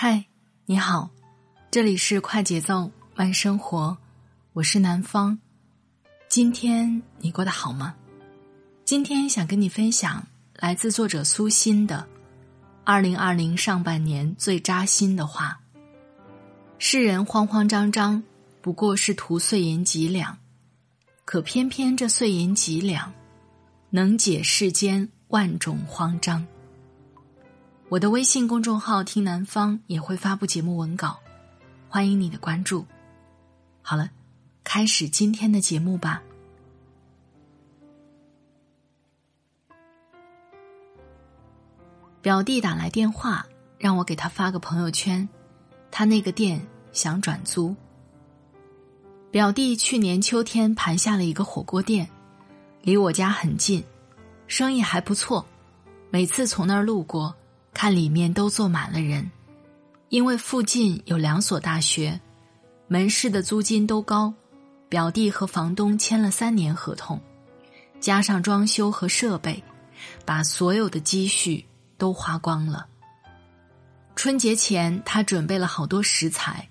嗨，你好，这里是快节奏慢生活，我是南方。今天你过得好吗？今天想跟你分享来自作者苏欣的二零二零上半年最扎心的话。世人慌慌张张，不过是图碎银几两，可偏偏这碎银几两，能解世间万种慌张。我的微信公众号“听南方”也会发布节目文稿，欢迎你的关注。好了，开始今天的节目吧。表弟打来电话，让我给他发个朋友圈。他那个店想转租。表弟去年秋天盘下了一个火锅店，离我家很近，生意还不错。每次从那儿路过，看里面都坐满了人。因为附近有两所大学，门市的租金都高。表弟和房东签了三年合同，加上装修和设备，把所有的积蓄都花光了。春节前，他准备了好多食材，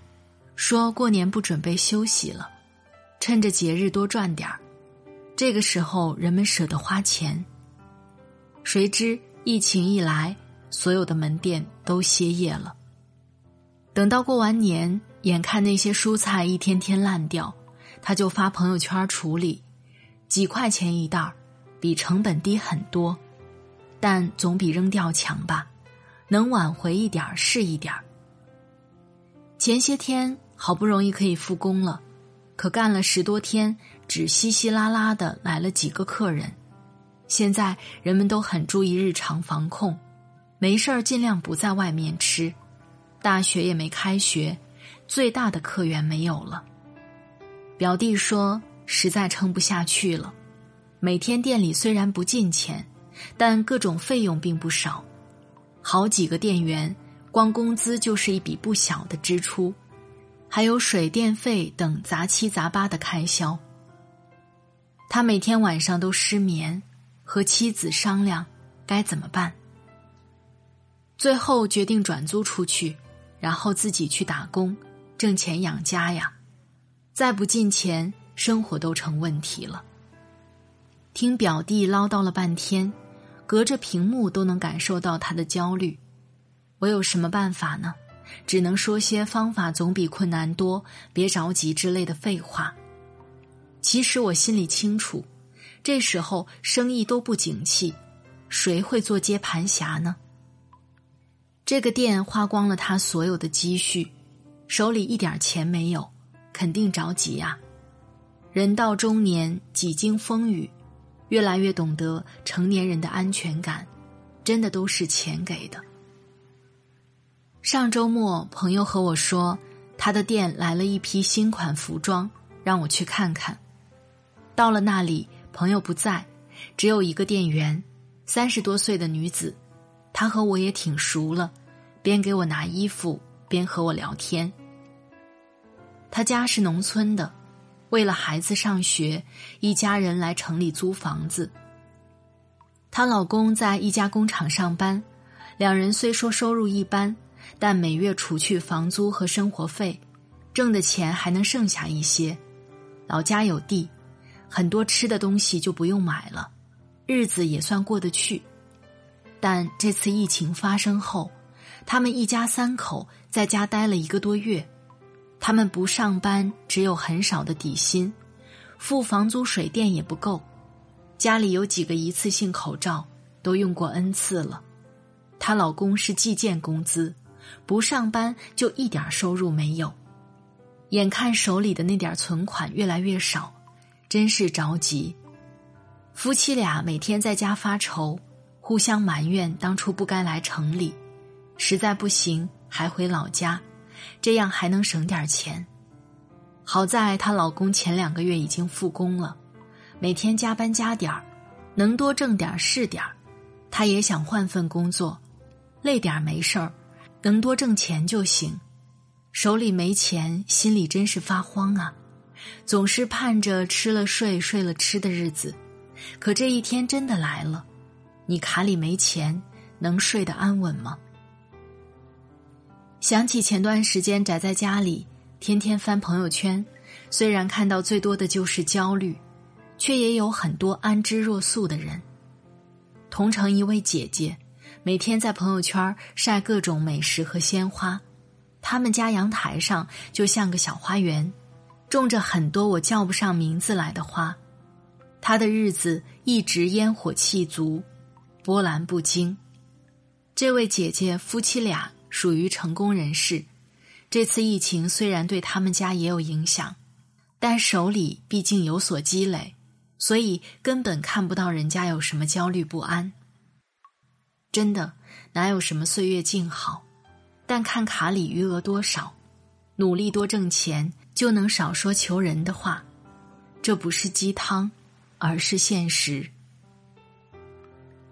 说过年不准备休息了，趁着节日多赚点儿。这个时候，人们舍得花钱。谁知疫情一来，所有的门店都歇业了。等到过完年，眼看那些蔬菜一天天烂掉，他就发朋友圈处理，几块钱一袋儿，比成本低很多，但总比扔掉强吧。能挽回一点是一点前些天好不容易可以复工了，可干了十多天，只稀稀拉拉的来了几个客人。现在人们都很注意日常防控，没事儿尽量不在外面吃。大学也没开学，最大的客源没有了。表弟说实在撑不下去了，每天店里虽然不进钱，但各种费用并不少。好几个店员，光工资就是一笔不小的支出，还有水电费等杂七杂八的开销。他每天晚上都失眠，和妻子商量该怎么办。最后决定转租出去，然后自己去打工，挣钱养家呀。再不进钱，生活都成问题了。听表弟唠叨了半天。隔着屏幕都能感受到他的焦虑，我有什么办法呢？只能说些方法总比困难多，别着急之类的废话。其实我心里清楚，这时候生意都不景气，谁会做接盘侠呢？这个店花光了他所有的积蓄，手里一点钱没有，肯定着急啊！人到中年，几经风雨。越来越懂得成年人的安全感，真的都是钱给的。上周末，朋友和我说，他的店来了一批新款服装，让我去看看。到了那里，朋友不在，只有一个店员，三十多岁的女子。她和我也挺熟了，边给我拿衣服，边和我聊天。他家是农村的。为了孩子上学，一家人来城里租房子。她老公在一家工厂上班，两人虽说收入一般，但每月除去房租和生活费，挣的钱还能剩下一些。老家有地，很多吃的东西就不用买了，日子也算过得去。但这次疫情发生后，他们一家三口在家待了一个多月。他们不上班，只有很少的底薪，付房租水电也不够，家里有几个一次性口罩都用过 n 次了。她老公是计件工资，不上班就一点收入没有，眼看手里的那点存款越来越少，真是着急。夫妻俩每天在家发愁，互相埋怨当初不该来城里，实在不行还回老家，这样还能省点钱。好在她老公前两个月已经复工了，每天加班加点儿，能多挣点是点儿。她也想换份工作，累点没事儿，能多挣钱就行。手里没钱，心里真是发慌啊！总是盼着吃了睡，睡了吃的日子，可这一天真的来了，你卡里没钱，能睡得安稳吗？想起前段时间宅在家里。天天翻朋友圈，虽然看到最多的就是焦虑，却也有很多安之若素的人。同城一位姐姐，每天在朋友圈晒各种美食和鲜花，他们家阳台上就像个小花园，种着很多我叫不上名字来的花。她的日子一直烟火气足，波澜不惊。这位姐姐夫妻俩属于成功人士。这次疫情虽然对他们家也有影响，但手里毕竟有所积累，所以根本看不到人家有什么焦虑不安。真的哪有什么岁月静好，但看卡里余额多少，努力多挣钱就能少说求人的话，这不是鸡汤，而是现实。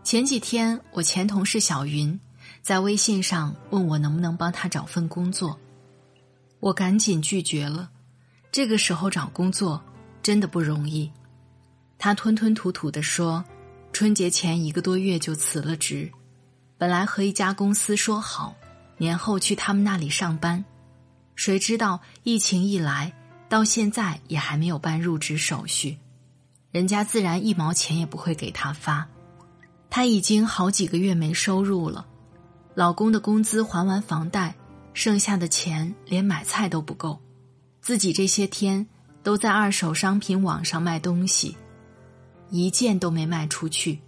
前几天我前同事小云在微信上问我能不能帮他找份工作。我赶紧拒绝了，这个时候找工作真的不容易。他吞吞吐吐的说：“春节前一个多月就辞了职，本来和一家公司说好年后去他们那里上班，谁知道疫情一来，到现在也还没有办入职手续，人家自然一毛钱也不会给他发。他已经好几个月没收入了，老公的工资还完房贷。”剩下的钱连买菜都不够，自己这些天都在二手商品网上卖东西，一件都没卖出去。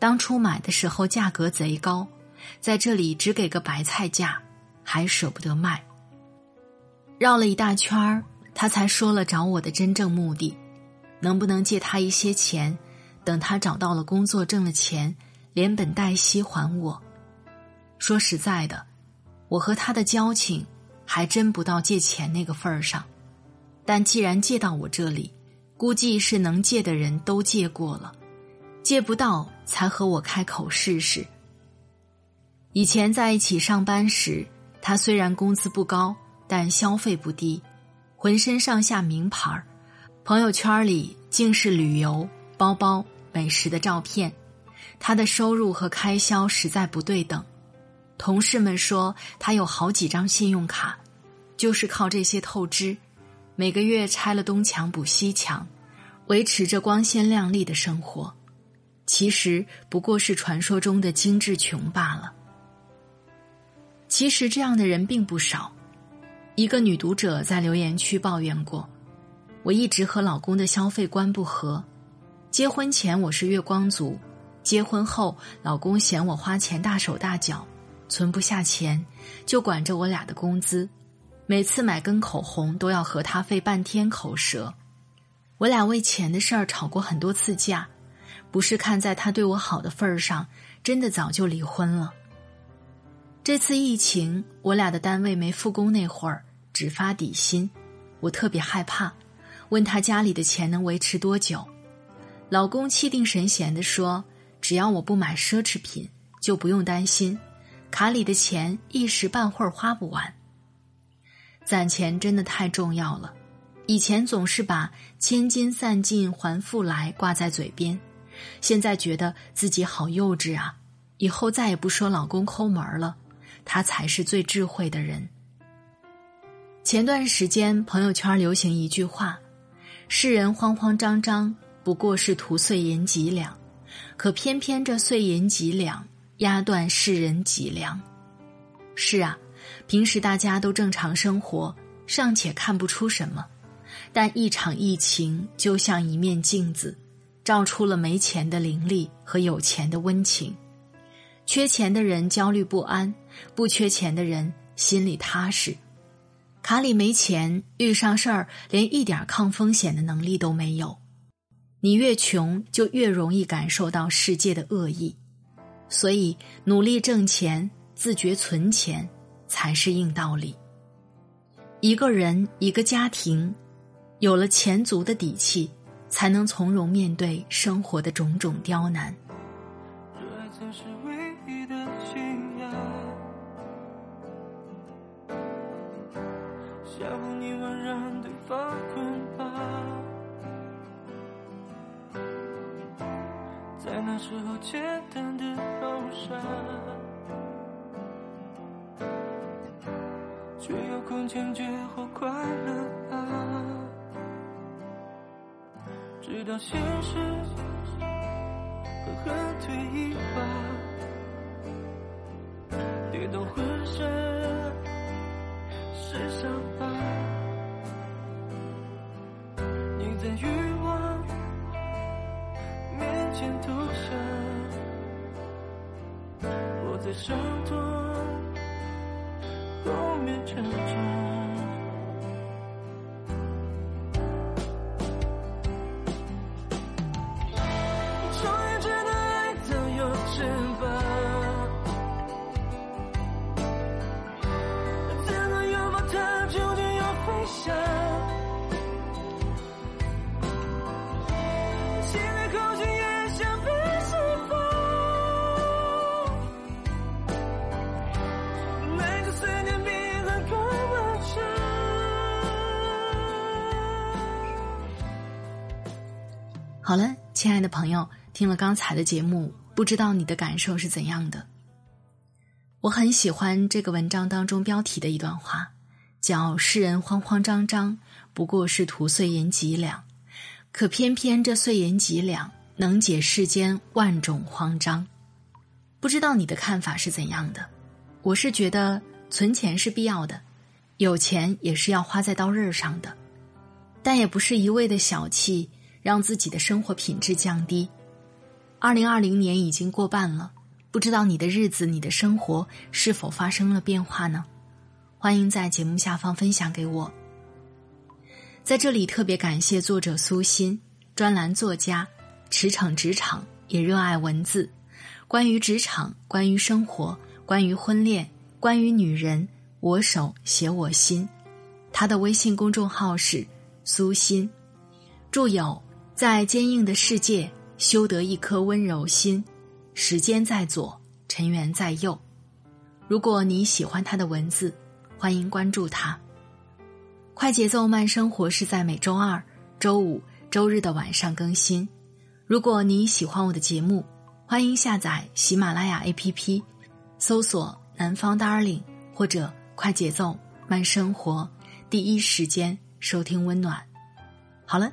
当初买的时候价格贼高，在这里只给个白菜价，还舍不得卖。绕了一大圈儿，他才说了找我的真正目的：能不能借他一些钱，等他找到了工作挣了钱，连本带息还我。说实在的。我和他的交情还真不到借钱那个份儿上，但既然借到我这里，估计是能借的人都借过了，借不到才和我开口试试。以前在一起上班时，他虽然工资不高，但消费不低，浑身上下名牌儿，朋友圈里尽是旅游、包包、美食的照片，他的收入和开销实在不对等。同事们说他有好几张信用卡，就是靠这些透支，每个月拆了东墙补西墙，维持着光鲜亮丽的生活。其实不过是传说中的精致穷罢了。其实这样的人并不少。一个女读者在留言区抱怨过：“我一直和老公的消费观不合，结婚前我是月光族，结婚后老公嫌我花钱大手大脚。”存不下钱，就管着我俩的工资，每次买根口红都要和他费半天口舌。我俩为钱的事儿吵过很多次架，不是看在他对我好的份儿上，真的早就离婚了。这次疫情，我俩的单位没复工那会儿，只发底薪，我特别害怕，问他家里的钱能维持多久。老公气定神闲的说：“只要我不买奢侈品，就不用担心。”卡里的钱一时半会儿花不完。攒钱真的太重要了，以前总是把“千金散尽还复来”挂在嘴边，现在觉得自己好幼稚啊！以后再也不说老公抠门了，他才是最智慧的人。前段时间朋友圈流行一句话：“世人慌慌张张，不过是图碎银几两，可偏偏这碎银几两。”压断世人脊梁。是啊，平时大家都正常生活，尚且看不出什么，但一场疫情就像一面镜子，照出了没钱的凌厉和有钱的温情。缺钱的人焦虑不安，不缺钱的人心里踏实。卡里没钱，遇上事儿连一点抗风险的能力都没有。你越穷，就越容易感受到世界的恶意。所以，努力挣钱、自觉存钱，才是硬道理。一个人、一个家庭，有了钱足的底气，才能从容面对生活的种种刁难。那时候简单的好傻，却有空坚决或快乐啊！直到现实狠狠推一把，跌到浑身是伤疤，你在欲望面前投降，我在伤痛后面成长。好了，亲爱的朋友，听了刚才的节目，不知道你的感受是怎样的？我很喜欢这个文章当中标题的一段话，叫“世人慌慌张张，不过是图碎银几两，可偏偏这碎银几两，能解世间万种慌张。”不知道你的看法是怎样的？我是觉得存钱是必要的，有钱也是要花在刀刃上的，但也不是一味的小气。让自己的生活品质降低。二零二零年已经过半了，不知道你的日子、你的生活是否发生了变化呢？欢迎在节目下方分享给我。在这里特别感谢作者苏欣，专栏作家，驰骋职场，也热爱文字。关于职场，关于生活，关于婚恋，关于女人，我手写我心。他的微信公众号是苏欣，著有。在坚硬的世界修得一颗温柔心，时间在左，尘缘在右。如果你喜欢他的文字，欢迎关注他。快节奏慢生活是在每周二、周五、周日的晚上更新。如果你喜欢我的节目，欢迎下载喜马拉雅 APP，搜索“南方 Darling” 或者“快节奏慢生活”，第一时间收听温暖。好了。